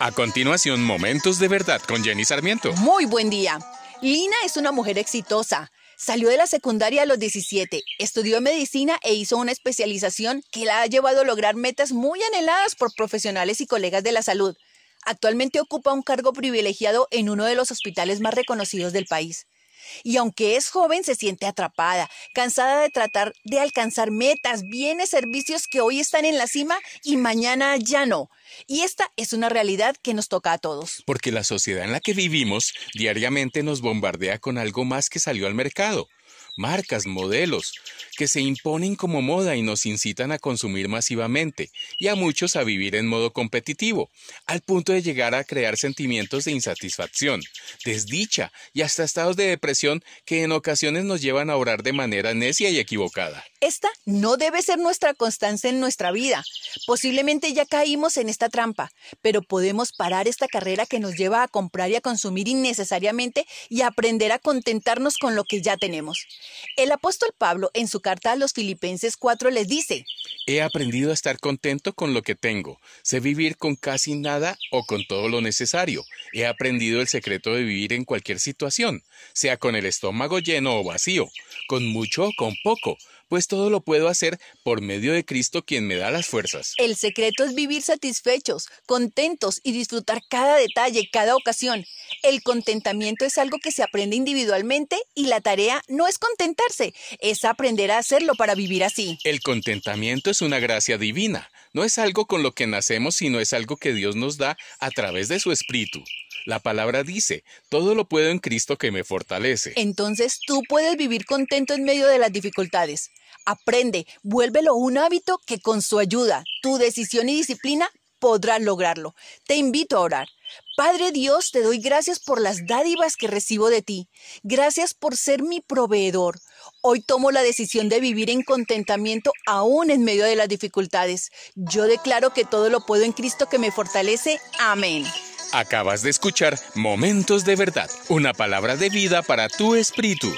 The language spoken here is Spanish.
A continuación, Momentos de Verdad con Jenny Sarmiento. Muy buen día. Lina es una mujer exitosa. Salió de la secundaria a los 17, estudió medicina e hizo una especialización que la ha llevado a lograr metas muy anheladas por profesionales y colegas de la salud. Actualmente ocupa un cargo privilegiado en uno de los hospitales más reconocidos del país. Y aunque es joven, se siente atrapada, cansada de tratar de alcanzar metas, bienes, servicios que hoy están en la cima y mañana ya no. Y esta es una realidad que nos toca a todos. Porque la sociedad en la que vivimos diariamente nos bombardea con algo más que salió al mercado marcas, modelos, que se imponen como moda y nos incitan a consumir masivamente y a muchos a vivir en modo competitivo, al punto de llegar a crear sentimientos de insatisfacción, desdicha y hasta estados de depresión que en ocasiones nos llevan a orar de manera necia y equivocada. Esta no debe ser nuestra constancia en nuestra vida. Posiblemente ya caímos en esta trampa, pero podemos parar esta carrera que nos lleva a comprar y a consumir innecesariamente y aprender a contentarnos con lo que ya tenemos. El apóstol Pablo en su carta a los Filipenses 4 les dice, He aprendido a estar contento con lo que tengo. Sé vivir con casi nada o con todo lo necesario. He aprendido el secreto de vivir en cualquier situación, sea con el estómago lleno o vacío, con mucho o con poco pues todo lo puedo hacer por medio de Cristo quien me da las fuerzas. El secreto es vivir satisfechos, contentos y disfrutar cada detalle, cada ocasión. El contentamiento es algo que se aprende individualmente y la tarea no es contentarse, es aprender a hacerlo para vivir así. El contentamiento es una gracia divina, no es algo con lo que nacemos, sino es algo que Dios nos da a través de su Espíritu. La palabra dice, todo lo puedo en Cristo que me fortalece. Entonces tú puedes vivir contento en medio de las dificultades. Aprende, vuélvelo un hábito que con su ayuda, tu decisión y disciplina podrás lograrlo. Te invito a orar. Padre Dios, te doy gracias por las dádivas que recibo de ti. Gracias por ser mi proveedor. Hoy tomo la decisión de vivir en contentamiento aún en medio de las dificultades. Yo declaro que todo lo puedo en Cristo que me fortalece. Amén. Acabas de escuchar Momentos de Verdad, una palabra de vida para tu espíritu.